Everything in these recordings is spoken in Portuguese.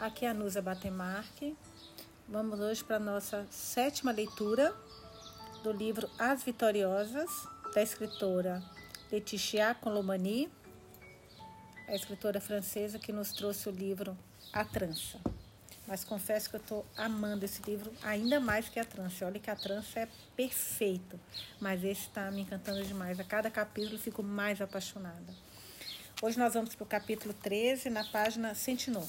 Aqui é a Nusa Batemarque. Vamos hoje para a nossa sétima leitura do livro As Vitoriosas, da escritora Laetitia Colomani, a escritora francesa que nos trouxe o livro A Trança. Mas confesso que eu estou amando esse livro ainda mais que a trança. Olha que a trança é perfeito, mas esse está me encantando demais. A cada capítulo eu fico mais apaixonada. Hoje nós vamos para o capítulo 13, na página 109.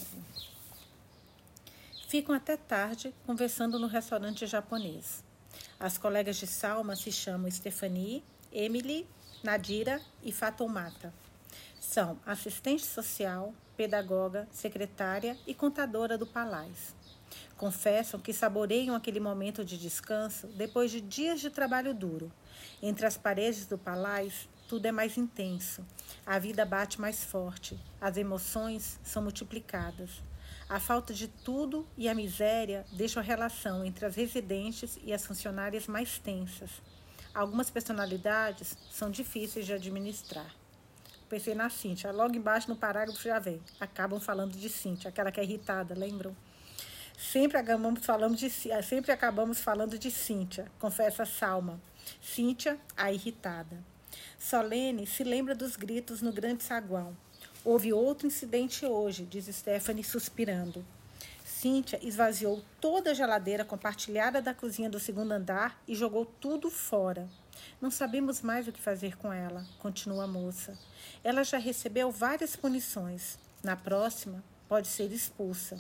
Ficam até tarde conversando no restaurante japonês. As colegas de Salma se chamam Stephanie, Emily, Nadira e Fatomata. São assistente social, pedagoga, secretária e contadora do Palais. Confessam que saboreiam aquele momento de descanso depois de dias de trabalho duro. Entre as paredes do Palais, tudo é mais intenso. A vida bate mais forte. As emoções são multiplicadas. A falta de tudo e a miséria deixam a relação entre as residentes e as funcionárias mais tensas. Algumas personalidades são difíceis de administrar. Pensei na Cíntia. Logo embaixo no parágrafo já vem. Acabam falando de Cíntia, aquela que é irritada, lembram? Sempre acabamos falando de, sempre acabamos falando de Cíntia, confessa Salma. Cíntia, a irritada. Solene se lembra dos gritos no grande saguão. Houve outro incidente hoje, diz Stephanie suspirando. Cíntia esvaziou toda a geladeira compartilhada da cozinha do segundo andar e jogou tudo fora. Não sabemos mais o que fazer com ela, continua a moça. Ela já recebeu várias punições. Na próxima, pode ser expulsa.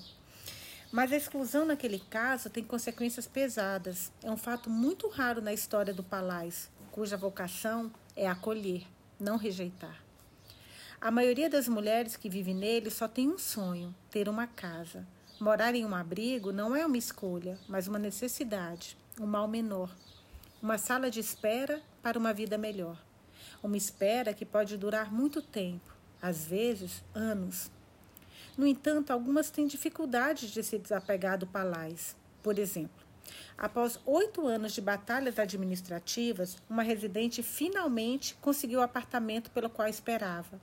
Mas a exclusão naquele caso tem consequências pesadas. É um fato muito raro na história do Palais, cuja vocação é acolher, não rejeitar. A maioria das mulheres que vive nele só tem um sonho: ter uma casa. Morar em um abrigo não é uma escolha, mas uma necessidade, um mal menor. Uma sala de espera para uma vida melhor. Uma espera que pode durar muito tempo, às vezes anos. No entanto, algumas têm dificuldade de se desapegar do palais. Por exemplo, após oito anos de batalhas administrativas, uma residente finalmente conseguiu o apartamento pelo qual esperava.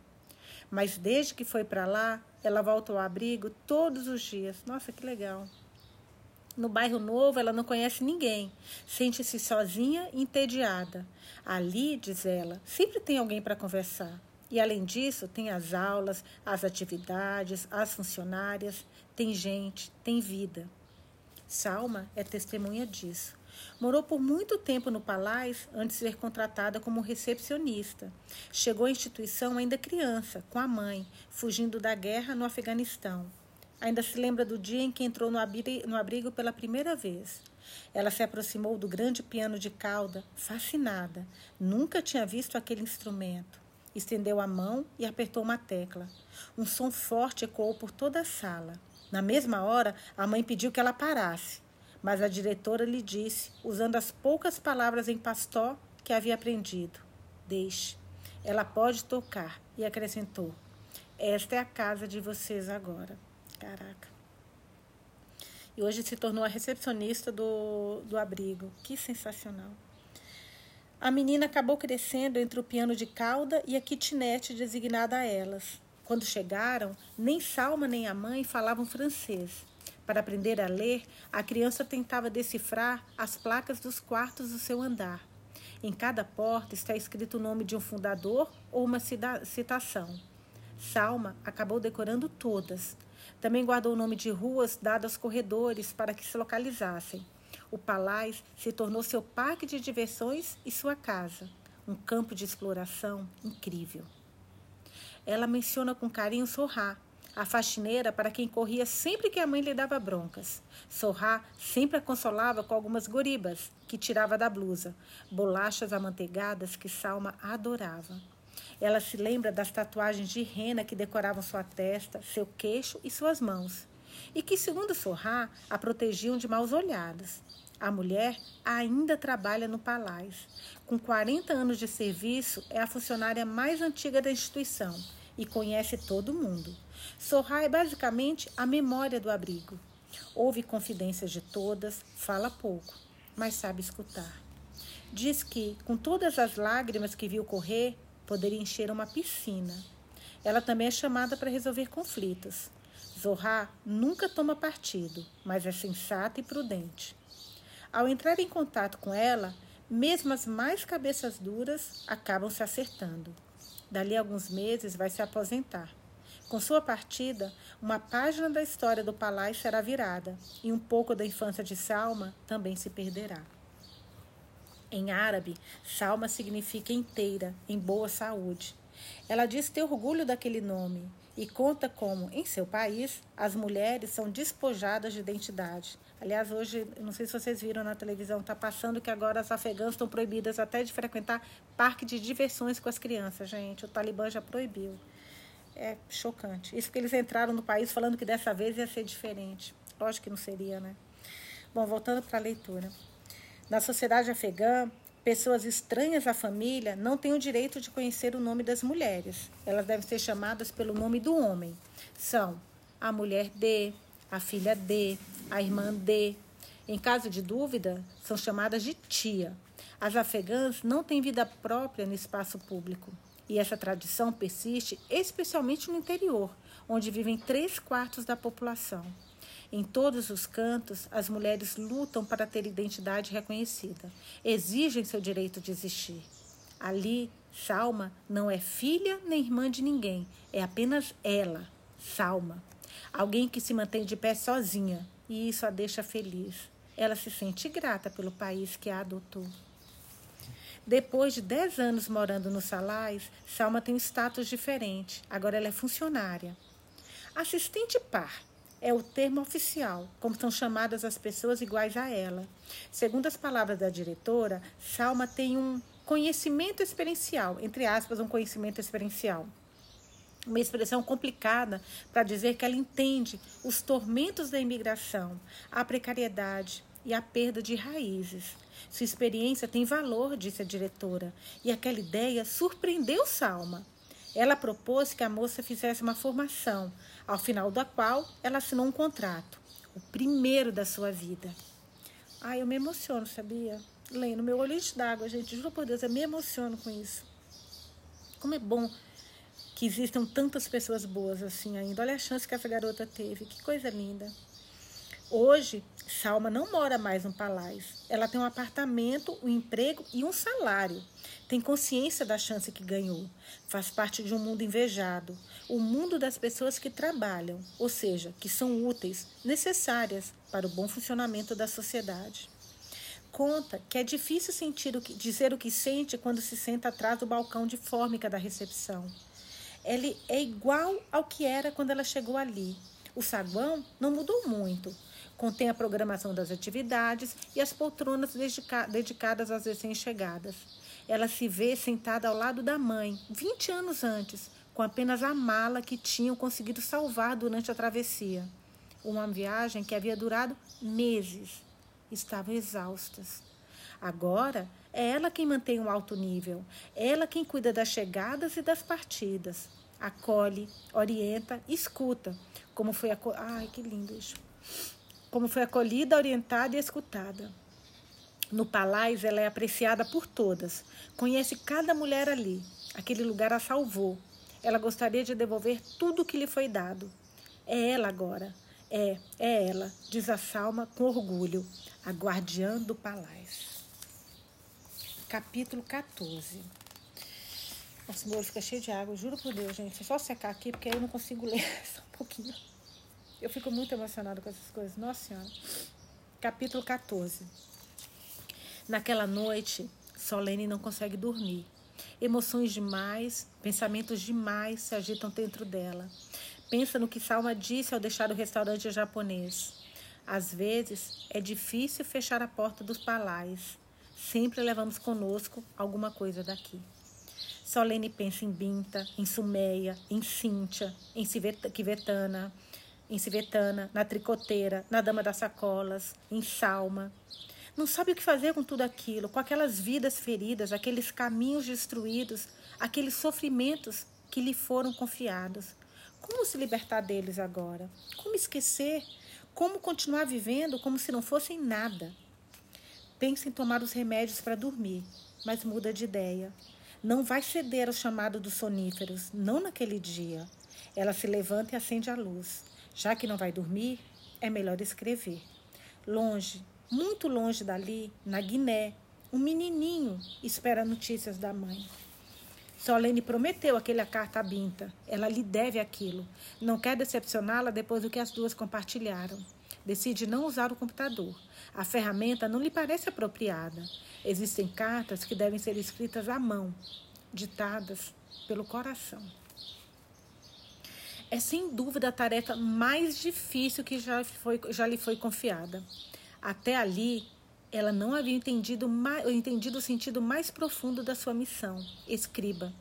Mas desde que foi para lá, ela volta ao abrigo todos os dias. Nossa, que legal. No bairro novo, ela não conhece ninguém. Sente-se sozinha e entediada. Ali, diz ela, sempre tem alguém para conversar. E além disso, tem as aulas, as atividades, as funcionárias, tem gente, tem vida. Salma é testemunha disso. Morou por muito tempo no Palais antes de ser contratada como recepcionista. Chegou à instituição ainda criança, com a mãe, fugindo da guerra no Afeganistão. Ainda se lembra do dia em que entrou no abrigo pela primeira vez. Ela se aproximou do grande piano de cauda, fascinada. Nunca tinha visto aquele instrumento. Estendeu a mão e apertou uma tecla. Um som forte ecoou por toda a sala. Na mesma hora, a mãe pediu que ela parasse mas a diretora lhe disse, usando as poucas palavras em pastó que havia aprendido: Deixe, ela pode tocar. E acrescentou: Esta é a casa de vocês agora. Caraca. E hoje se tornou a recepcionista do, do abrigo. Que sensacional. A menina acabou crescendo entre o piano de cauda e a kitnet designada a elas. Quando chegaram, nem Salma nem a mãe falavam francês. Para aprender a ler, a criança tentava decifrar as placas dos quartos do seu andar. Em cada porta está escrito o nome de um fundador ou uma citação. Salma acabou decorando todas. Também guardou o nome de ruas dadas aos corredores para que se localizassem. O Palais se tornou seu parque de diversões e sua casa, um campo de exploração incrível. Ela menciona com carinho Sorrá, a faxineira para quem corria sempre que a mãe lhe dava broncas. Sorrá sempre a consolava com algumas goribas que tirava da blusa, bolachas amanteigadas que Salma adorava. Ela se lembra das tatuagens de rena que decoravam sua testa, seu queixo e suas mãos, e que, segundo Sorrá, a protegiam de maus olhados. A mulher ainda trabalha no Palais. Com 40 anos de serviço, é a funcionária mais antiga da instituição e conhece todo mundo. Sorra é basicamente a memória do abrigo. Ouve confidências de todas, fala pouco, mas sabe escutar. Diz que, com todas as lágrimas que viu correr, poderia encher uma piscina. Ela também é chamada para resolver conflitos. Zorra nunca toma partido, mas é sensata e prudente. Ao entrar em contato com ela, mesmo as mais cabeças duras acabam se acertando. Dali a alguns meses vai se aposentar. Com sua partida, uma página da história do palácio será virada e um pouco da infância de Salma também se perderá. Em árabe, Salma significa inteira, em boa saúde. Ela diz ter orgulho daquele nome e conta como, em seu país, as mulheres são despojadas de identidade. Aliás, hoje, não sei se vocês viram na televisão, está passando que agora as afegãs estão proibidas até de frequentar parque de diversões com as crianças, gente. O Talibã já proibiu. É chocante. Isso porque eles entraram no país falando que dessa vez ia ser diferente. Lógico que não seria, né? Bom, voltando para a leitura. Na sociedade afegã, pessoas estranhas à família não têm o direito de conhecer o nome das mulheres. Elas devem ser chamadas pelo nome do homem. São a mulher de, a filha de, a irmã de. Em caso de dúvida, são chamadas de tia. As afegãs não têm vida própria no espaço público. E essa tradição persiste especialmente no interior, onde vivem três quartos da população. Em todos os cantos, as mulheres lutam para ter identidade reconhecida, exigem seu direito de existir. Ali, Salma não é filha nem irmã de ninguém, é apenas ela, Salma. Alguém que se mantém de pé sozinha, e isso a deixa feliz. Ela se sente grata pelo país que a adotou. Depois de 10 anos morando no Salais, Salma tem um status diferente. Agora ela é funcionária. Assistente par é o termo oficial, como são chamadas as pessoas iguais a ela. Segundo as palavras da diretora, Salma tem um conhecimento experiencial, entre aspas, um conhecimento experiencial. Uma expressão complicada para dizer que ela entende os tormentos da imigração, a precariedade e a perda de raízes. Sua experiência tem valor, disse a diretora, e aquela ideia surpreendeu Salma. Ela propôs que a moça fizesse uma formação, ao final da qual ela assinou um contrato, o primeiro da sua vida. Ai, eu me emociono, sabia? Lendo meu olho d'água, gente, juro por Deus, eu me emociono com isso. Como é bom que existam tantas pessoas boas assim ainda. Olha a chance que essa garota teve, que coisa linda. Hoje, Salma não mora mais no palácio. Ela tem um apartamento, um emprego e um salário. Tem consciência da chance que ganhou. Faz parte de um mundo invejado. O mundo das pessoas que trabalham, ou seja, que são úteis, necessárias para o bom funcionamento da sociedade. Conta que é difícil sentir o que, dizer o que sente quando se senta atrás do balcão de fórmica da recepção. Ele é igual ao que era quando ela chegou ali. O saguão não mudou muito, Contém a programação das atividades e as poltronas dedica dedicadas às recém-chegadas. Ela se vê sentada ao lado da mãe, 20 anos antes, com apenas a mala que tinham conseguido salvar durante a travessia. Uma viagem que havia durado meses. Estavam exaustas. Agora é ela quem mantém um alto nível, ela quem cuida das chegadas e das partidas. Acolhe, orienta, escuta. Como foi a. Ai, que lindo isso como foi acolhida, orientada e escutada. No palácio, ela é apreciada por todas. Conhece cada mulher ali. Aquele lugar a salvou. Ela gostaria de devolver tudo o que lhe foi dado. É ela agora. É, é ela, diz a Salma com orgulho, a guardiã do palácio. Capítulo 14. Nossa, meu olho fica cheio de água, juro por Deus, gente. É só secar aqui, porque aí eu não consigo ler só um pouquinho. Eu fico muito emocionada com essas coisas. Nossa Senhora. Capítulo 14. Naquela noite, Solene não consegue dormir. Emoções demais, pensamentos demais se agitam dentro dela. Pensa no que Salma disse ao deixar o restaurante japonês. Às vezes, é difícil fechar a porta dos palais. Sempre levamos conosco alguma coisa daqui. Solene pensa em Binta, em Sumeia, em Cíntia, em Kivetana, em Civetana, na tricoteira, na Dama das Sacolas, em Salma. Não sabe o que fazer com tudo aquilo, com aquelas vidas feridas, aqueles caminhos destruídos, aqueles sofrimentos que lhe foram confiados. Como se libertar deles agora? Como esquecer? Como continuar vivendo como se não fossem nada? Pensa em tomar os remédios para dormir, mas muda de ideia. Não vai ceder ao chamado dos soníferos, não naquele dia. Ela se levanta e acende a luz. Já que não vai dormir, é melhor escrever. Longe, muito longe dali, na Guiné, um menininho espera notícias da mãe. Solene prometeu aquela carta a Binta. Ela lhe deve aquilo. Não quer decepcioná-la depois do que as duas compartilharam. Decide não usar o computador. A ferramenta não lhe parece apropriada. Existem cartas que devem ser escritas à mão, ditadas pelo coração. É sem dúvida a tarefa mais difícil que já, foi, já lhe foi confiada. Até ali, ela não havia entendido, mais, entendido o sentido mais profundo da sua missão, escriba.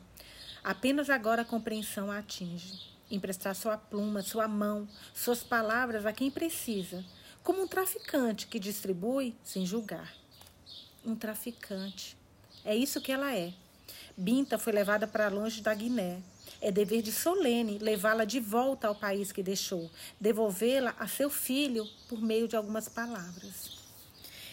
Apenas agora a compreensão a atinge. Emprestar sua pluma, sua mão, suas palavras a quem precisa, como um traficante que distribui sem julgar. Um traficante. É isso que ela é. Binta foi levada para longe da Guiné. É dever de Solene levá-la de volta ao país que deixou, devolvê-la a seu filho por meio de algumas palavras.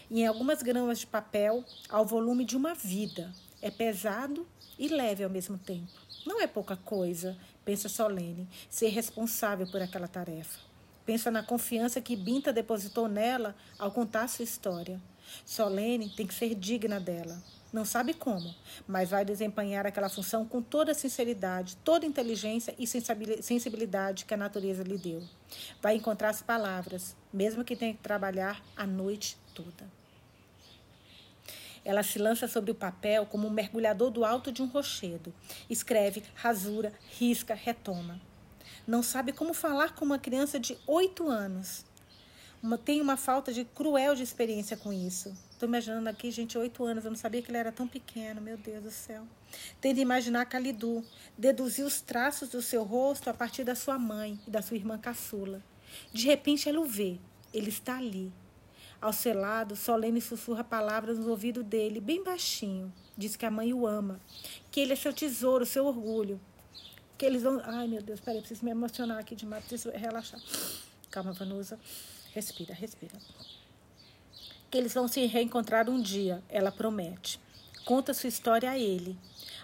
E em algumas gramas de papel, ao volume de uma vida. É pesado e leve ao mesmo tempo. Não é pouca coisa, pensa Solene, ser responsável por aquela tarefa. Pensa na confiança que Binta depositou nela ao contar sua história. Solene tem que ser digna dela. Não sabe como, mas vai desempenhar aquela função com toda a sinceridade, toda a inteligência e sensibilidade que a natureza lhe deu. Vai encontrar as palavras, mesmo que tenha que trabalhar a noite toda. Ela se lança sobre o papel como um mergulhador do alto de um rochedo. Escreve, rasura, risca, retoma. Não sabe como falar com uma criança de oito anos. Uma, tem uma falta de cruel de experiência com isso. Estou imaginando aqui, gente, oito anos, eu não sabia que ele era tão pequeno, meu Deus do céu. Tende a imaginar Calidu, deduzir os traços do seu rosto a partir da sua mãe e da sua irmã caçula. De repente ela o vê, ele está ali. Ao seu lado, Solene sussurra palavras no ouvido dele, bem baixinho. Diz que a mãe o ama, que ele é seu tesouro, seu orgulho. Que eles vão. Ai, meu Deus, peraí, preciso me emocionar aqui demais, preciso relaxar. Calma, Vanusa. Respira, respira que eles vão se reencontrar um dia, ela promete. Conta sua história a ele,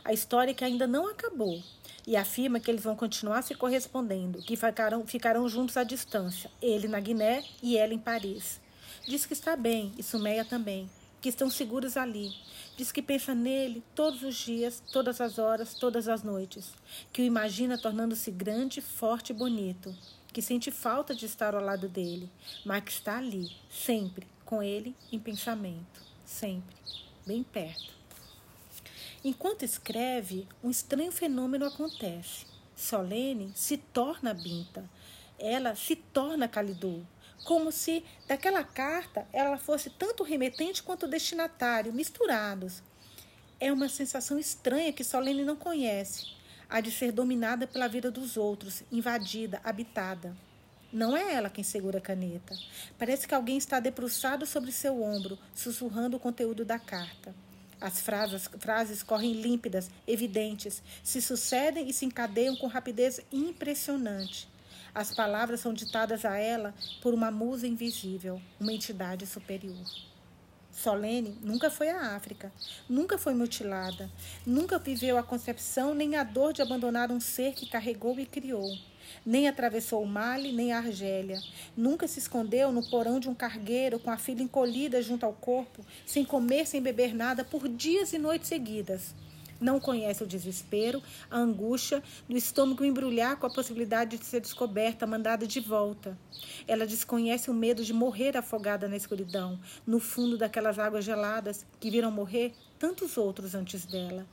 a história que ainda não acabou, e afirma que eles vão continuar se correspondendo, que ficarão, juntos à distância, ele na Guiné e ela em Paris. Diz que está bem, e Sumeia também, que estão seguros ali. Diz que pensa nele todos os dias, todas as horas, todas as noites, que o imagina tornando-se grande, forte e bonito, que sente falta de estar ao lado dele, mas que está ali, sempre, com ele em pensamento, sempre, bem perto. Enquanto escreve, um estranho fenômeno acontece. Solene se torna Binta. Ela se torna Calidu, como se daquela carta ela fosse tanto remetente quanto destinatário, misturados. É uma sensação estranha que Solene não conhece, a de ser dominada pela vida dos outros, invadida, habitada. Não é ela quem segura a caneta. Parece que alguém está debruçado sobre seu ombro, sussurrando o conteúdo da carta. As frases, frases correm límpidas, evidentes, se sucedem e se encadeiam com rapidez impressionante. As palavras são ditadas a ela por uma musa invisível, uma entidade superior. Solene nunca foi à África, nunca foi mutilada, nunca viveu a concepção nem a dor de abandonar um ser que carregou e criou nem atravessou o Mali, nem a Argélia. Nunca se escondeu no porão de um cargueiro com a filha encolhida junto ao corpo, sem comer, sem beber nada, por dias e noites seguidas. Não conhece o desespero, a angústia do estômago embrulhar com a possibilidade de ser descoberta, mandada de volta. Ela desconhece o medo de morrer afogada na escuridão, no fundo daquelas águas geladas que viram morrer tantos outros antes dela.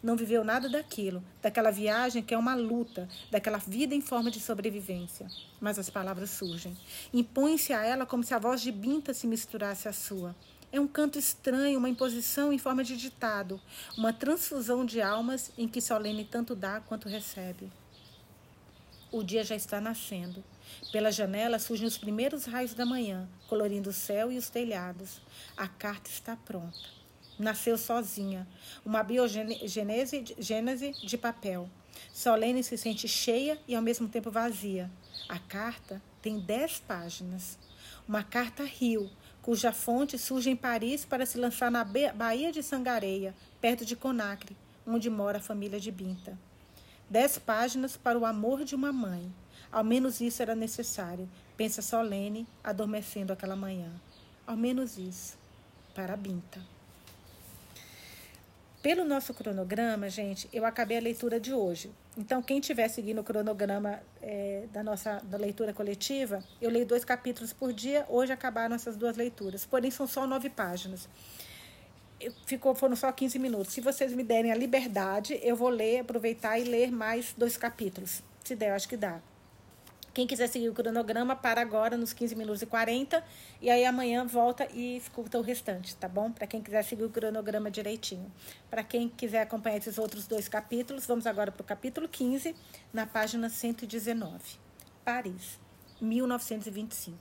Não viveu nada daquilo, daquela viagem que é uma luta, daquela vida em forma de sobrevivência. Mas as palavras surgem. Impõem-se a ela como se a voz de Binta se misturasse à sua. É um canto estranho, uma imposição em forma de ditado, uma transfusão de almas em que Solene tanto dá quanto recebe. O dia já está nascendo. Pela janela surgem os primeiros raios da manhã, colorindo o céu e os telhados. A carta está pronta. Nasceu sozinha, uma biogênese de papel. Solene se sente cheia e ao mesmo tempo vazia. A carta tem dez páginas. Uma carta rio, cuja fonte surge em Paris para se lançar na Baía de Sangareia, perto de Conacre, onde mora a família de Binta. Dez páginas para o amor de uma mãe. Ao menos isso era necessário, pensa Solene, adormecendo aquela manhã. Ao menos isso. Para Binta. Pelo nosso cronograma, gente, eu acabei a leitura de hoje. Então, quem estiver seguindo o cronograma é, da nossa da leitura coletiva, eu leio dois capítulos por dia. Hoje acabaram essas duas leituras, porém são só nove páginas. Ficou, foram só 15 minutos. Se vocês me derem a liberdade, eu vou ler, aproveitar e ler mais dois capítulos. Se der, acho que dá. Quem quiser seguir o cronograma, para agora nos 15 minutos e 40. E aí amanhã volta e escuta o restante, tá bom? Para quem quiser seguir o cronograma direitinho. Para quem quiser acompanhar esses outros dois capítulos, vamos agora para o capítulo 15, na página 119. Paris, 1925.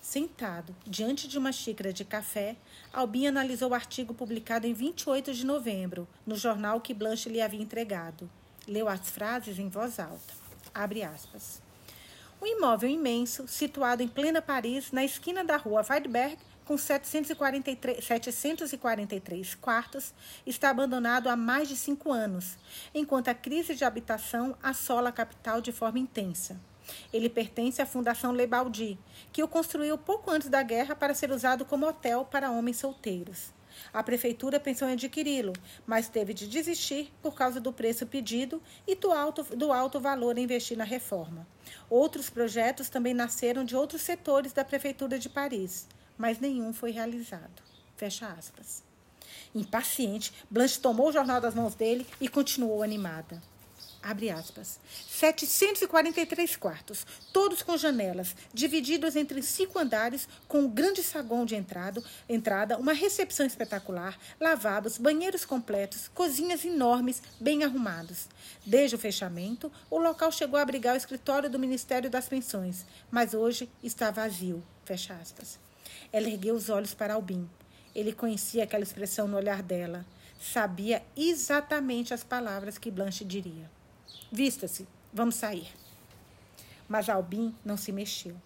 Sentado diante de uma xícara de café, Albin analisou o artigo publicado em 28 de novembro, no jornal que Blanche lhe havia entregado. Leu as frases em voz alta. Abre aspas. Um imóvel imenso, situado em plena Paris, na esquina da rua Weidberg, com 743, 743 quartos, está abandonado há mais de cinco anos, enquanto a crise de habitação assola a capital de forma intensa. Ele pertence à Fundação Lebaldi, que o construiu pouco antes da guerra para ser usado como hotel para homens solteiros. A prefeitura pensou em adquiri-lo, mas teve de desistir por causa do preço pedido e do alto, do alto valor a investir na reforma. Outros projetos também nasceram de outros setores da prefeitura de Paris, mas nenhum foi realizado. Fecha aspas. Impaciente, Blanche tomou o jornal das mãos dele e continuou animada abre aspas, 743 quartos, todos com janelas, divididos entre cinco andares, com um grande saguão de entrada, entrada, uma recepção espetacular, lavabos, banheiros completos, cozinhas enormes, bem arrumados. Desde o fechamento, o local chegou a abrigar o escritório do Ministério das Pensões, mas hoje está vazio. Fecha aspas. Ela ergueu os olhos para Albin. Ele conhecia aquela expressão no olhar dela. Sabia exatamente as palavras que Blanche diria. Vista-se, vamos sair. Mas Albin não se mexeu.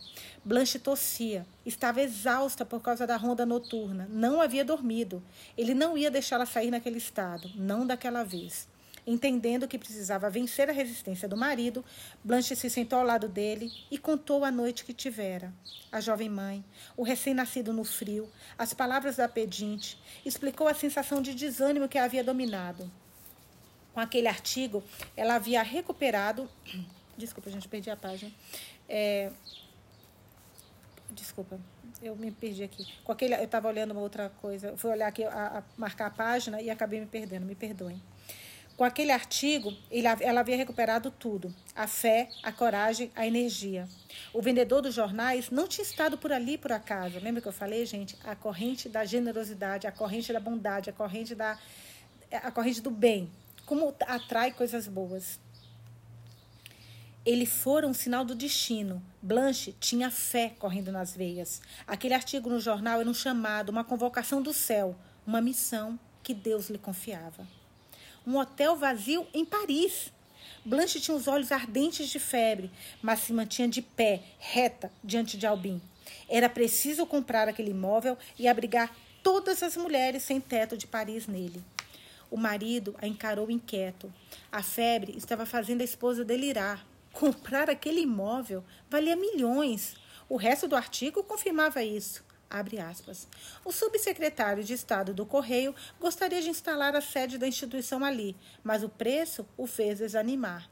Blanche tossia. Estava exausta por causa da ronda noturna. Não havia dormido. Ele não ia deixá-la sair naquele estado, não daquela vez. Entendendo que precisava vencer a resistência do marido, Blanche se sentou ao lado dele e contou a noite que tivera. A jovem mãe, o recém-nascido no frio, as palavras da pedinte, explicou a sensação de desânimo que a havia dominado com aquele artigo, ela havia recuperado. Desculpa, gente, perdi a página. É, desculpa, eu me perdi aqui. Com aquele, eu estava olhando uma outra coisa. Fui olhar aqui, a, a, marcar a página e acabei me perdendo. Me perdoem. Com aquele artigo, ele, ela havia recuperado tudo: a fé, a coragem, a energia. O vendedor dos jornais não tinha estado por ali por acaso. Lembra que eu falei, gente? A corrente da generosidade, a corrente da bondade, a corrente da a corrente do bem como atrai coisas boas. Ele fora um sinal do destino. Blanche tinha fé correndo nas veias. Aquele artigo no jornal era um chamado, uma convocação do céu, uma missão que Deus lhe confiava. Um hotel vazio em Paris. Blanche tinha os olhos ardentes de febre, mas se mantinha de pé, reta, diante de Albin. Era preciso comprar aquele imóvel e abrigar todas as mulheres sem teto de Paris nele. O marido a encarou inquieto. A febre estava fazendo a esposa delirar. Comprar aquele imóvel valia milhões. O resto do artigo confirmava isso. O subsecretário de Estado do Correio gostaria de instalar a sede da instituição ali, mas o preço o fez desanimar.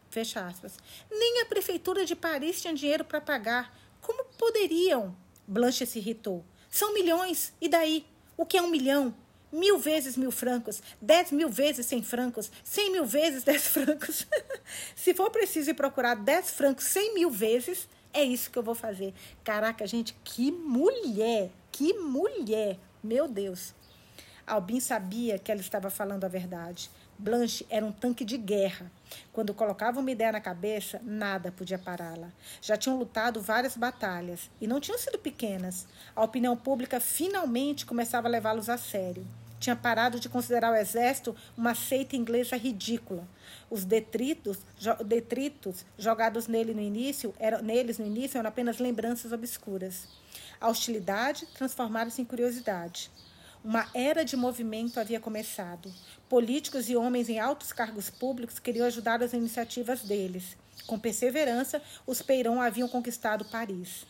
Nem a prefeitura de Paris tinha dinheiro para pagar. Como poderiam? Blanche se irritou. São milhões. E daí? O que é um milhão? Mil vezes mil francos, dez mil vezes cem francos, cem mil vezes dez francos. Se for preciso ir procurar dez francos cem mil vezes, é isso que eu vou fazer. Caraca, gente, que mulher! Que mulher! Meu Deus! Albin sabia que ela estava falando a verdade. Blanche era um tanque de guerra. Quando colocava uma ideia na cabeça, nada podia pará-la. Já tinham lutado várias batalhas e não tinham sido pequenas. A opinião pública finalmente começava a levá-los a sério. Tinha parado de considerar o exército uma seita inglesa ridícula. Os detritos, jo detritos jogados nele no início, eram, neles no início eram apenas lembranças obscuras. A hostilidade transformara-se em curiosidade. Uma era de movimento havia começado. Políticos e homens em altos cargos públicos queriam ajudar as iniciativas deles. Com perseverança, os Peyron haviam conquistado Paris.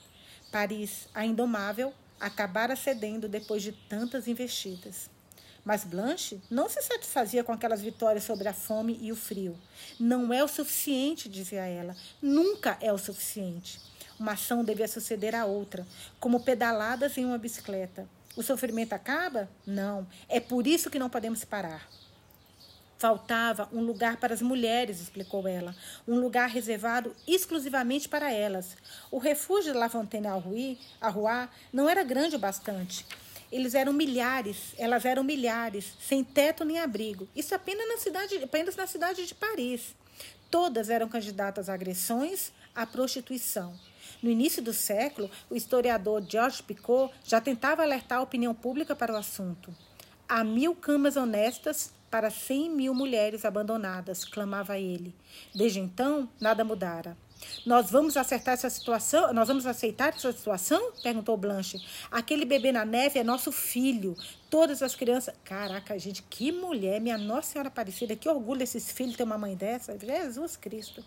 Paris, a indomável, acabara cedendo depois de tantas investidas. Mas Blanche não se satisfazia com aquelas vitórias sobre a fome e o frio. Não é o suficiente, dizia ela. Nunca é o suficiente. Uma ação devia suceder à outra, como pedaladas em uma bicicleta. O sofrimento acaba? Não. É por isso que não podemos parar. Faltava um lugar para as mulheres, explicou ela, um lugar reservado exclusivamente para elas. O refúgio de La Fontaine-Arroy não era grande o bastante. Eles eram milhares, elas eram milhares, sem teto nem abrigo. Isso apenas na cidade, apenas na cidade de Paris. Todas eram candidatas a agressões, à prostituição. No início do século, o historiador Georges Picot já tentava alertar a opinião pública para o assunto. Há mil camas honestas para cem mil mulheres abandonadas, clamava ele. Desde então, nada mudara. Nós vamos acertar essa situação? Nós vamos aceitar essa situação? Perguntou Blanche. Aquele bebê na neve é nosso filho. Todas as crianças. Caraca, gente, que mulher, minha Nossa Senhora Aparecida. Que orgulho esses filhos ter uma mãe dessa. Jesus Cristo.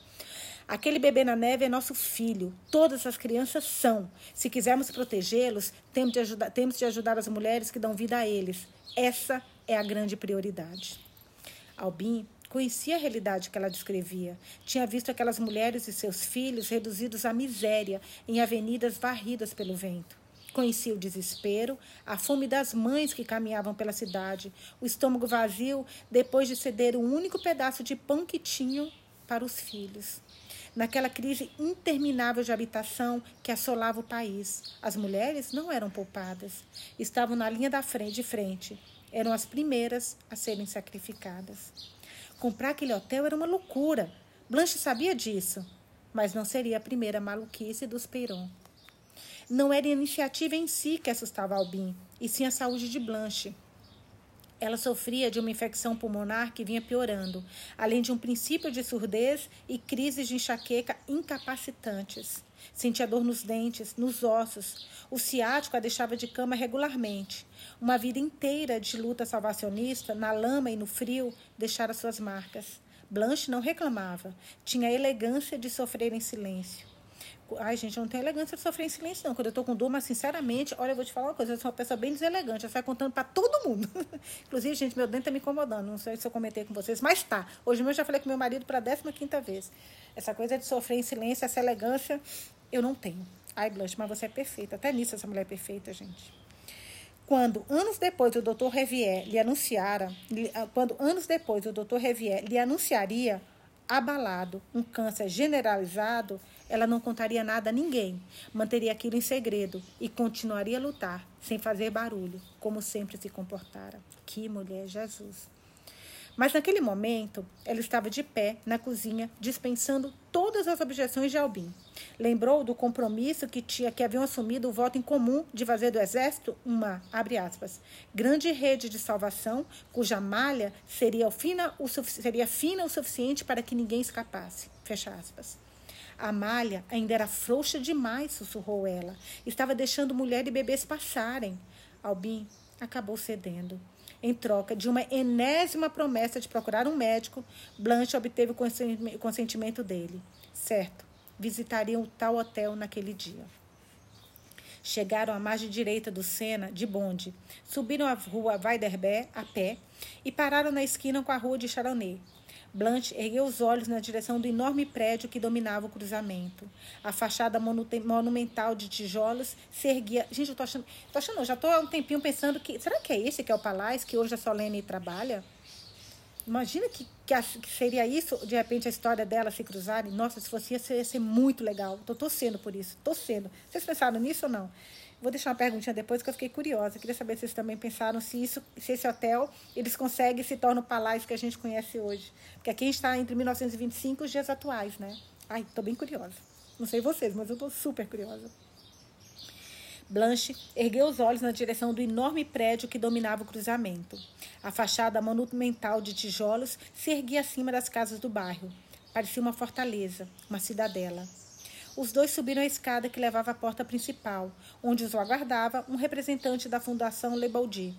Aquele bebê na neve é nosso filho. Todas as crianças são. Se quisermos protegê-los, temos de ajudar, temos de ajudar as mulheres que dão vida a eles. Essa é a grande prioridade. Albin conhecia a realidade que ela descrevia. Tinha visto aquelas mulheres e seus filhos reduzidos à miséria em avenidas varridas pelo vento. Conhecia o desespero, a fome das mães que caminhavam pela cidade, o estômago vazio depois de ceder o único pedaço de pão que tinham para os filhos. Naquela crise interminável de habitação que assolava o país, as mulheres não eram poupadas. Estavam na linha da frente, de frente, eram as primeiras a serem sacrificadas. Comprar aquele hotel era uma loucura. Blanche sabia disso, mas não seria a primeira maluquice dos Peyron. Não era a iniciativa em si que assustava Albin, e sim a saúde de Blanche. Ela sofria de uma infecção pulmonar que vinha piorando, além de um princípio de surdez e crises de enxaqueca incapacitantes. Sentia dor nos dentes, nos ossos. O ciático a deixava de cama regularmente. Uma vida inteira de luta salvacionista, na lama e no frio, deixara suas marcas. Blanche não reclamava. Tinha a elegância de sofrer em silêncio. Ai, gente, eu não tenho elegância de sofrer em silêncio, não. Quando eu tô com dor, mas sinceramente, olha, eu vou te falar uma coisa, eu sou uma pessoa bem deselegante, eu saio contando para todo mundo. Inclusive, gente, meu dente tá me incomodando. Não sei se eu comentei com vocês, mas tá. Hoje mesmo eu já falei com meu marido para a 15 vez. Essa coisa de sofrer em silêncio, essa elegância, eu não tenho. Ai, Blanche, mas você é perfeita. Até nisso essa mulher é perfeita, gente. Quando anos depois o Dr. Revier lhe anunciara, ah, quando anos depois o Dr. Revier lhe anunciaria abalado um câncer generalizado, ela não contaria nada a ninguém, manteria aquilo em segredo e continuaria a lutar sem fazer barulho, como sempre se comportara. Que mulher, Jesus! Mas naquele momento, ela estava de pé na cozinha, dispensando todas as objeções de Albin. Lembrou do compromisso que tinha que haviam assumido o voto em comum de fazer do exército uma, abre aspas, grande rede de salvação, cuja malha seria fina o, seria fina o suficiente para que ninguém escapasse. Fecha aspas. A malha ainda era frouxa demais, sussurrou ela. Estava deixando mulher e bebês passarem. Albin acabou cedendo. Em troca de uma enésima promessa de procurar um médico, Blanche obteve o consentimento dele. Certo, visitariam o tal hotel naquele dia. Chegaram à margem direita do Sena de bonde, subiram a rua Weiderbé a pé e pararam na esquina com a rua de Charonnet. Blanche ergueu os olhos na direção do enorme prédio que dominava o cruzamento. A fachada monumental de tijolos se erguia. Gente, eu tô achando. Tô achando, já tô há um tempinho pensando que. Será que é esse que é o palácio que hoje a Solene trabalha? Imagina que, que, a, que, seria isso, de repente, a história dela se cruzarem. Nossa, se fosse, ia ser, ia ser muito legal. Estou torcendo por isso. Torcendo. Vocês pensaram nisso ou não? Vou deixar uma perguntinha depois que eu fiquei curiosa. Queria saber se vocês também pensaram se isso, se esse hotel eles conseguem se torna o palácio que a gente conhece hoje. Porque aqui a gente está entre 1925 e os dias atuais, né? Ai, estou bem curiosa. Não sei vocês, mas eu estou super curiosa. Blanche ergueu os olhos na direção do enorme prédio que dominava o cruzamento. A fachada monumental de tijolos se erguia acima das casas do bairro. Parecia uma fortaleza, uma cidadela. Os dois subiram a escada que levava à porta principal, onde os aguardava um representante da Fundação Lebaldi.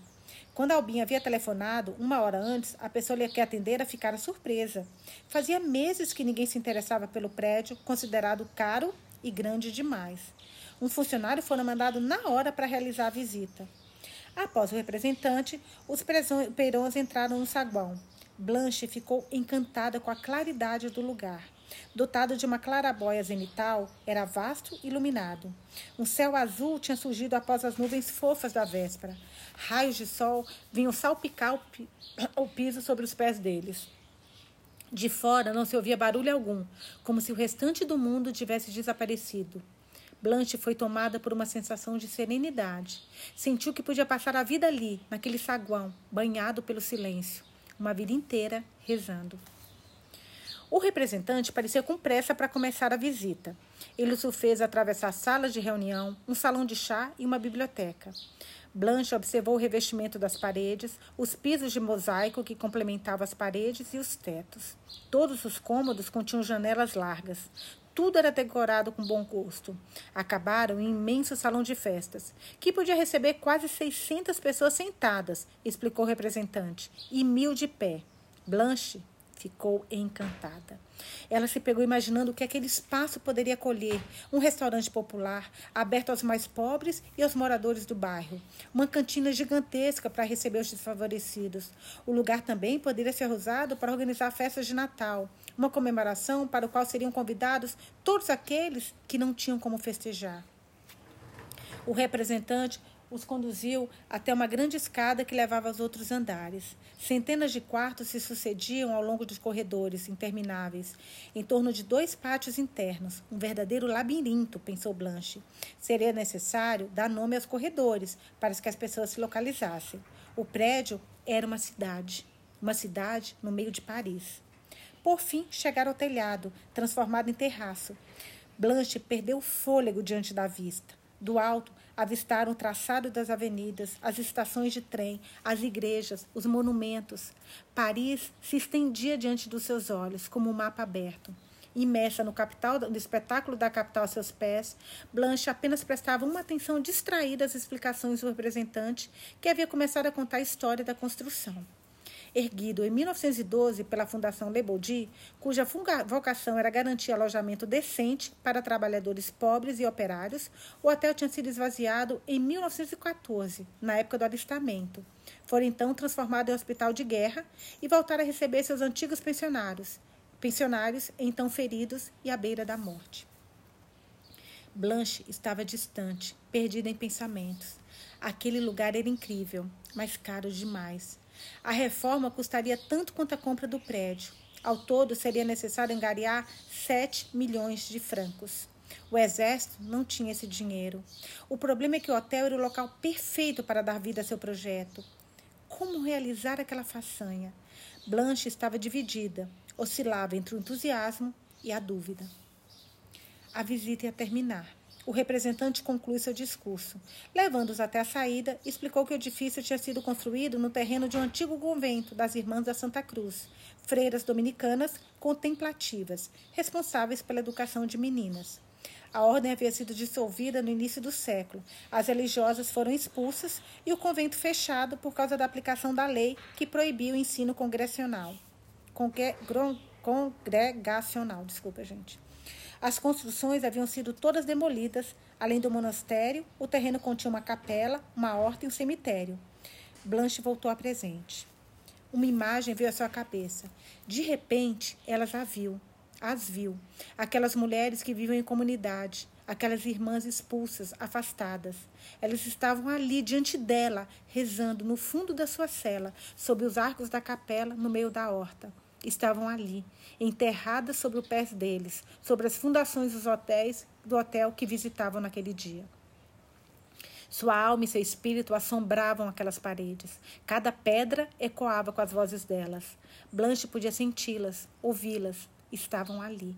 Quando Albin havia telefonado uma hora antes, a pessoa que atendera ficara surpresa. Fazia meses que ninguém se interessava pelo prédio, considerado caro e grande demais. Um funcionário fora mandado na hora para realizar a visita. Após o representante, os peirões entraram no saguão. Blanche ficou encantada com a claridade do lugar. Dotado de uma clarabóia zenital, era vasto e iluminado. Um céu azul tinha surgido após as nuvens fofas da véspera. Raios de sol vinham salpicar o piso sobre os pés deles. De fora não se ouvia barulho algum, como se o restante do mundo tivesse desaparecido. Blanche foi tomada por uma sensação de serenidade. Sentiu que podia passar a vida ali, naquele saguão, banhado pelo silêncio, uma vida inteira rezando. O representante parecia com pressa para começar a visita. Ele o fez atravessar salas de reunião, um salão de chá e uma biblioteca. Blanche observou o revestimento das paredes, os pisos de mosaico que complementavam as paredes e os tetos. Todos os cômodos continham janelas largas. Tudo era decorado com bom gosto. Acabaram em um imenso salão de festas, que podia receber quase 600 pessoas sentadas, explicou o representante, e mil de pé. Blanche ficou encantada. Ela se pegou imaginando o que aquele espaço poderia acolher: um restaurante popular, aberto aos mais pobres e aos moradores do bairro, uma cantina gigantesca para receber os desfavorecidos. O lugar também poderia ser usado para organizar festas de Natal, uma comemoração para o qual seriam convidados todos aqueles que não tinham como festejar. O representante os conduziu até uma grande escada que levava aos outros andares. Centenas de quartos se sucediam ao longo dos corredores intermináveis, em torno de dois pátios internos, um verdadeiro labirinto, pensou Blanche. Seria necessário dar nome aos corredores para que as pessoas se localizassem. O prédio era uma cidade, uma cidade no meio de Paris. Por fim, chegaram ao telhado, transformado em terraço. Blanche perdeu o fôlego diante da vista. Do alto, avistaram o traçado das avenidas, as estações de trem, as igrejas, os monumentos. Paris se estendia diante dos seus olhos, como um mapa aberto. Imersa no, capital, no espetáculo da capital a seus pés, Blanche apenas prestava uma atenção distraída às explicações do representante, que havia começado a contar a história da construção erguido em 1912 pela Fundação Lebaudy, cuja vocação era garantir alojamento decente para trabalhadores pobres e operários, o hotel tinha sido esvaziado em 1914, na época do alistamento. Foi então transformado em hospital de guerra e voltaram a receber seus antigos pensionários, pensionários então feridos e à beira da morte. Blanche estava distante, perdida em pensamentos. Aquele lugar era incrível, mas caro demais. A reforma custaria tanto quanto a compra do prédio. Ao todo, seria necessário engariar 7 milhões de francos. O exército não tinha esse dinheiro. O problema é que o hotel era o local perfeito para dar vida a seu projeto. Como realizar aquela façanha? Blanche estava dividida, oscilava entre o entusiasmo e a dúvida. A visita ia terminar. O representante conclui seu discurso. Levando-os até a saída, explicou que o edifício tinha sido construído no terreno de um antigo convento das Irmãs da Santa Cruz, freiras dominicanas contemplativas, responsáveis pela educação de meninas. A ordem havia sido dissolvida no início do século. As religiosas foram expulsas e o convento fechado por causa da aplicação da lei que proibia o ensino congregacional. Congregacional, desculpa, gente. As construções haviam sido todas demolidas. Além do monastério, o terreno continha uma capela, uma horta e um cemitério. Blanche voltou a presente. Uma imagem veio à sua cabeça. De repente, ela já viu, as viu. Aquelas mulheres que vivem em comunidade, aquelas irmãs expulsas, afastadas. Elas estavam ali diante dela, rezando no fundo da sua cela, sob os arcos da capela, no meio da horta estavam ali, enterradas sobre o pés deles, sobre as fundações dos hotéis do hotel que visitavam naquele dia. Sua alma e seu espírito assombravam aquelas paredes. Cada pedra ecoava com as vozes delas. Blanche podia senti-las, ouvi-las. Estavam ali.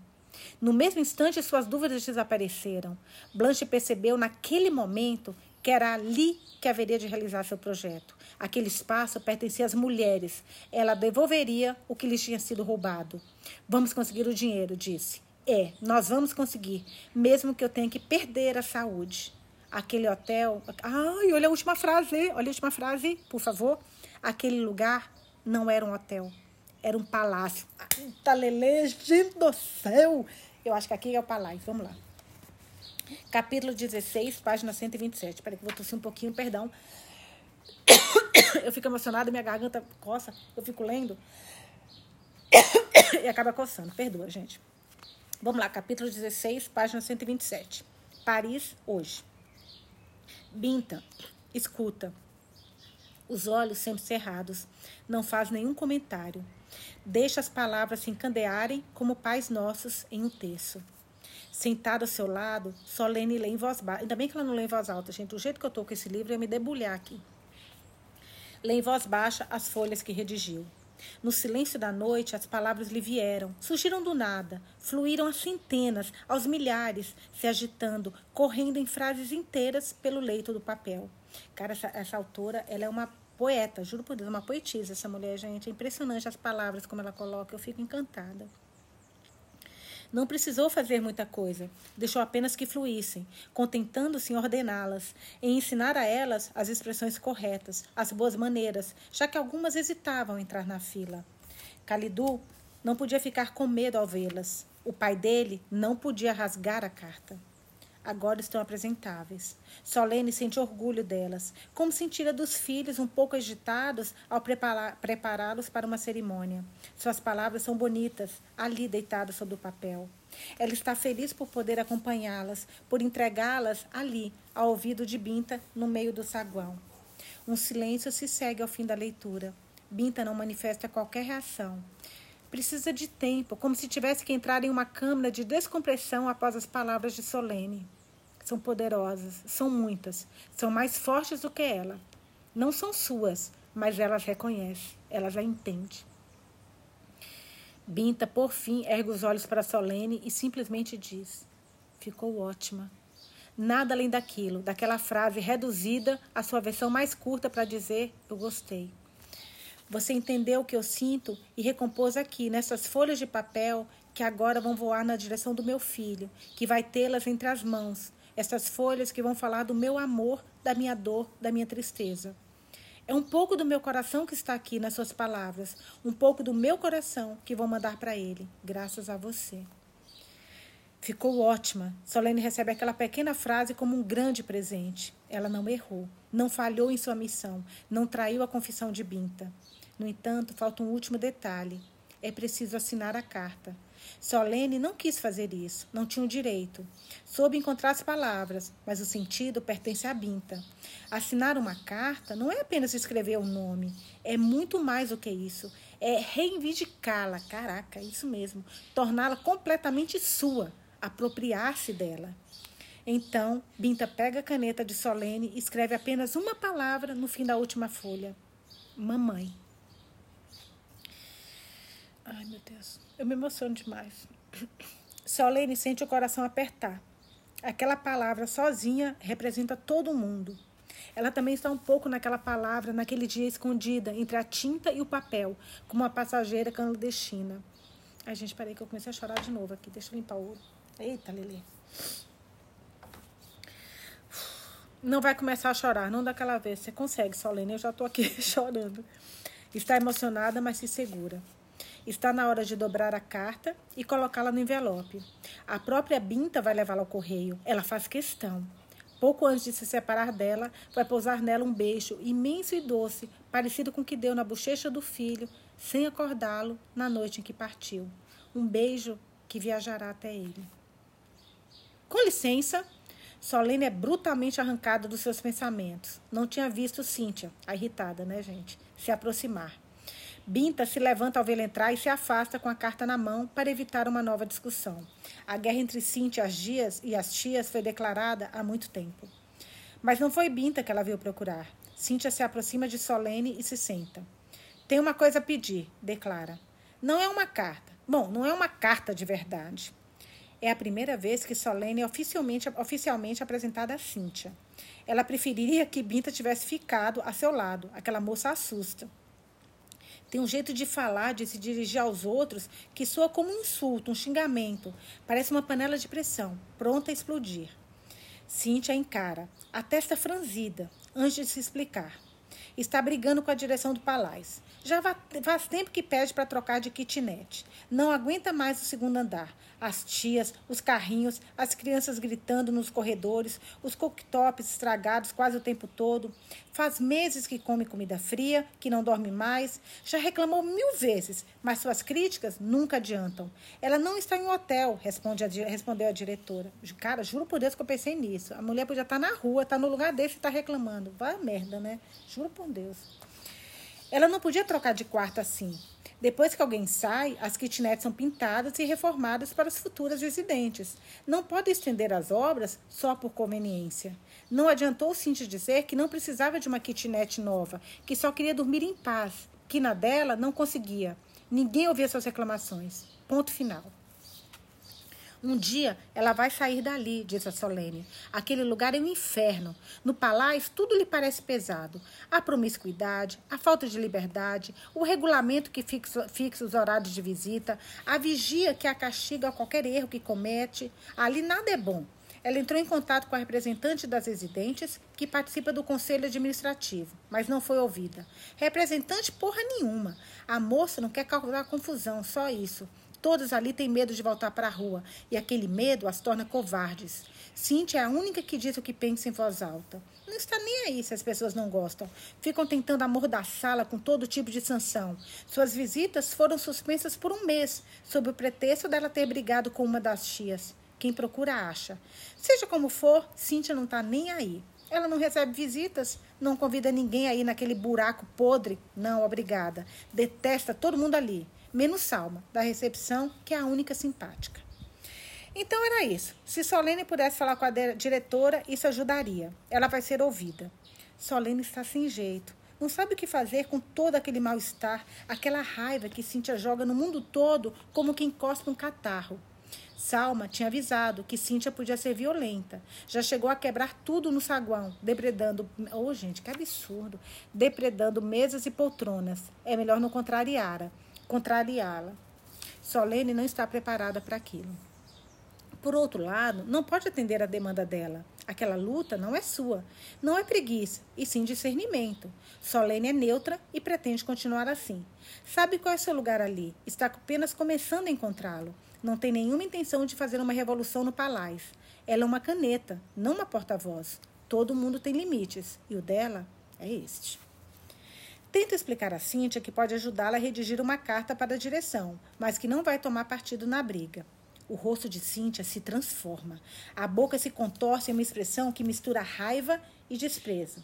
No mesmo instante, suas dúvidas desapareceram. Blanche percebeu naquele momento que era ali que haveria de realizar seu projeto. Aquele espaço pertencia às mulheres. Ela devolveria o que lhes tinha sido roubado. Vamos conseguir o dinheiro, disse. É, nós vamos conseguir, mesmo que eu tenha que perder a saúde. aquele hotel. Ai, olha a última frase, olha a última frase, por favor. Aquele lugar não era um hotel, era um palácio. Lelê, gente do céu! Eu acho que aqui é o palácio, vamos lá. Capítulo 16, página 127. Espera que eu vou tossir um pouquinho, perdão. Eu fico emocionada, minha garganta coça, eu fico lendo e acaba coçando. Perdoa, gente. Vamos lá, capítulo 16, página 127. Paris, hoje. Binta, escuta. Os olhos sempre cerrados. Não faz nenhum comentário. Deixa as palavras se encandearem como pais nossos em um terço. Sentado ao seu lado, Solene lê em voz baixa. Ainda bem que ela não lê em voz alta, gente. O jeito que eu tô com esse livro é me debulhar aqui. Lê em voz baixa as folhas que redigiu. No silêncio da noite, as palavras lhe vieram, surgiram do nada, fluíram a centenas, aos milhares, se agitando, correndo em frases inteiras pelo leito do papel. Cara, essa, essa autora, ela é uma poeta, juro por Deus, uma poetisa, essa mulher, gente. É impressionante as palavras como ela coloca, eu fico encantada. Não precisou fazer muita coisa, deixou apenas que fluíssem, contentando-se em ordená-las, em ensinar a elas as expressões corretas, as boas maneiras, já que algumas hesitavam em entrar na fila. Calidu não podia ficar com medo ao vê-las. O pai dele não podia rasgar a carta agora estão apresentáveis. Solene sente orgulho delas, como sentira dos filhos um pouco agitados ao prepará-los para uma cerimônia. Suas palavras são bonitas, ali deitadas sobre o papel. Ela está feliz por poder acompanhá-las, por entregá-las ali, ao ouvido de Binta, no meio do saguão. Um silêncio se segue ao fim da leitura. Binta não manifesta qualquer reação. Precisa de tempo, como se tivesse que entrar em uma câmara de descompressão após as palavras de Solene são poderosas, são muitas, são mais fortes do que ela. Não são suas, mas elas reconhecem, elas a entendem. Binta, por fim, ergue os olhos para Solene e simplesmente diz: Ficou ótima. Nada além daquilo, daquela frase reduzida à sua versão mais curta para dizer: Eu gostei. Você entendeu o que eu sinto e recompôs aqui, nessas folhas de papel que agora vão voar na direção do meu filho, que vai tê-las entre as mãos, essas folhas que vão falar do meu amor, da minha dor, da minha tristeza. É um pouco do meu coração que está aqui nas suas palavras, um pouco do meu coração que vou mandar para ele, graças a você. Ficou ótima. Solene recebe aquela pequena frase como um grande presente. Ela não errou, não falhou em sua missão, não traiu a confissão de Binta. No entanto, falta um último detalhe. É preciso assinar a carta. Solene não quis fazer isso, não tinha o direito. Soube encontrar as palavras, mas o sentido pertence a Binta. Assinar uma carta não é apenas escrever o nome, é muito mais do que isso. É reivindicá-la, caraca, isso mesmo. Torná-la completamente sua, apropriar-se dela. Então, Binta pega a caneta de Solene e escreve apenas uma palavra no fim da última folha: Mamãe. Ai, meu Deus. Eu me emociono demais. Solene sente o coração apertar. Aquela palavra sozinha representa todo mundo. Ela também está um pouco naquela palavra, naquele dia escondida entre a tinta e o papel, como uma passageira clandestina. Ai, gente, peraí que eu comecei a chorar de novo aqui. Deixa eu limpar o. Eita, Lili. Não vai começar a chorar, não daquela vez. Você consegue, Solene. Eu já estou aqui chorando. Está emocionada, mas se segura. Está na hora de dobrar a carta e colocá-la no envelope. A própria Binta vai levá-la ao correio. Ela faz questão. Pouco antes de se separar dela, vai pousar nela um beijo imenso e doce, parecido com o que deu na bochecha do filho, sem acordá-lo, na noite em que partiu. Um beijo que viajará até ele. Com licença, Solene é brutalmente arrancada dos seus pensamentos. Não tinha visto Cíntia, a irritada, né, gente, se aproximar. Binta se levanta ao vê-lo entrar e se afasta com a carta na mão para evitar uma nova discussão. A guerra entre Cintia as dias e as tias foi declarada há muito tempo. Mas não foi Binta que ela veio procurar. Cíntia se aproxima de Solene e se senta. Tem uma coisa a pedir, declara. Não é uma carta. Bom, não é uma carta de verdade. É a primeira vez que Solene é oficialmente, oficialmente apresentada a Cíntia. Ela preferiria que Binta tivesse ficado a seu lado. Aquela moça assusta. Tem um jeito de falar, de se dirigir aos outros, que soa como um insulto, um xingamento. Parece uma panela de pressão, pronta a explodir. Cíntia encara, a testa franzida, antes de se explicar. Está brigando com a direção do Palais. Já faz tempo que pede para trocar de kitnet. Não aguenta mais o segundo andar. As tias, os carrinhos, as crianças gritando nos corredores, os cooktops estragados quase o tempo todo. Faz meses que come comida fria, que não dorme mais. Já reclamou mil vezes, mas suas críticas nunca adiantam. Ela não está em um hotel, responde a, respondeu a diretora. Cara, juro por Deus que eu pensei nisso. A mulher podia estar na rua, estar no lugar desse e estar reclamando. Vai merda, né? Juro por Deus. Ela não podia trocar de quarto assim. Depois que alguém sai, as kitnets são pintadas e reformadas para os futuros residentes. Não pode estender as obras só por conveniência. Não adiantou Cintia dizer que não precisava de uma kitnet nova, que só queria dormir em paz, que na dela não conseguia. Ninguém ouvia suas reclamações. Ponto final. Um dia ela vai sair dali, diz a Solene. Aquele lugar é um inferno. No palácio, tudo lhe parece pesado. A promiscuidade, a falta de liberdade, o regulamento que fixa, fixa os horários de visita, a vigia que a castiga a qualquer erro que comete. Ali nada é bom. Ela entrou em contato com a representante das residentes, que participa do conselho administrativo, mas não foi ouvida. Representante porra nenhuma. A moça não quer causar confusão, só isso. Todas ali têm medo de voltar para a rua, e aquele medo as torna covardes. Cíntia é a única que diz o que pensa em voz alta. Não está nem aí se as pessoas não gostam. Ficam tentando amordaçá-la com todo tipo de sanção. Suas visitas foram suspensas por um mês, sob o pretexto dela ter brigado com uma das tias. Quem procura acha. Seja como for, Cíntia não está nem aí. Ela não recebe visitas, não convida ninguém aí naquele buraco podre. Não, obrigada. Detesta todo mundo ali menos Salma, da recepção, que é a única simpática. Então era isso. Se Solene pudesse falar com a diretora, isso ajudaria. Ela vai ser ouvida. Solene está sem jeito. Não sabe o que fazer com todo aquele mal-estar, aquela raiva que Cíntia joga no mundo todo como quem encosta um catarro. Salma tinha avisado que Cíntia podia ser violenta. Já chegou a quebrar tudo no saguão, depredando. Oh, gente, que absurdo! Depredando mesas e poltronas. É melhor não contrariá-la contrariá-la. Solene não está preparada para aquilo. Por outro lado, não pode atender a demanda dela. Aquela luta não é sua. Não é preguiça, e sim discernimento. Solene é neutra e pretende continuar assim. Sabe qual é seu lugar ali. Está apenas começando a encontrá-lo. Não tem nenhuma intenção de fazer uma revolução no palácio. Ela é uma caneta, não uma porta-voz. Todo mundo tem limites, e o dela é este. Tenta explicar a Cíntia que pode ajudá-la a redigir uma carta para a direção, mas que não vai tomar partido na briga. O rosto de Cíntia se transforma. A boca se contorce em uma expressão que mistura raiva e desprezo.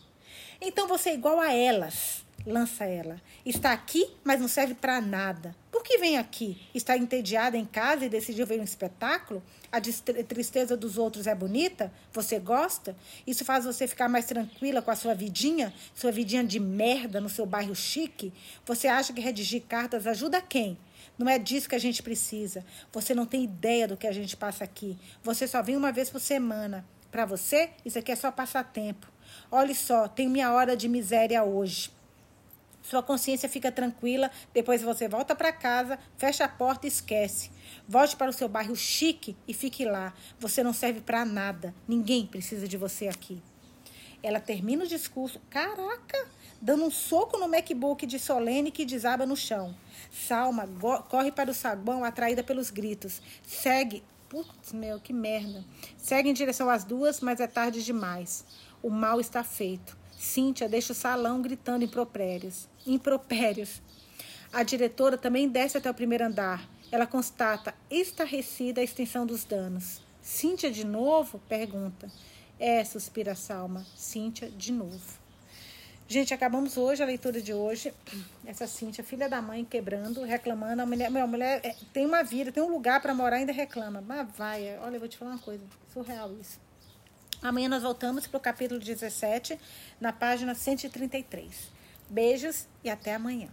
Então você é igual a elas, lança ela. Está aqui, mas não serve para nada. Por que vem aqui? Está entediada em casa e decidiu ver um espetáculo? A tristeza dos outros é bonita? Você gosta? Isso faz você ficar mais tranquila com a sua vidinha? Sua vidinha de merda no seu bairro chique? Você acha que redigir cartas ajuda quem? Não é disso que a gente precisa. Você não tem ideia do que a gente passa aqui. Você só vem uma vez por semana. Para você, isso aqui é só passatempo. Olhe só, tem minha hora de miséria hoje. Sua consciência fica tranquila, depois você volta para casa, fecha a porta e esquece. Volte para o seu bairro chique e fique lá. Você não serve para nada. Ninguém precisa de você aqui. Ela termina o discurso, caraca, dando um soco no MacBook de Solene que desaba no chão. Salma corre para o saguão atraída pelos gritos. Segue. Putz, meu, que merda. Segue em direção às duas, mas é tarde demais. O mal está feito. Cíntia deixa o salão gritando impropérios. Impropérios. A diretora também desce até o primeiro andar. Ela constata, estarrecida, a extensão dos danos. Cíntia de novo? Pergunta. É, suspira Salma. Cíntia de novo. Gente, acabamos hoje a leitura de hoje. Essa Cíntia, filha da mãe, quebrando, reclamando. A mulher, a mulher é, tem uma vida, tem um lugar para morar, ainda reclama. Mas vai, olha, eu vou te falar uma coisa. Surreal isso. Amanhã nós voltamos para o capítulo 17, na página 133. Beijos e até amanhã.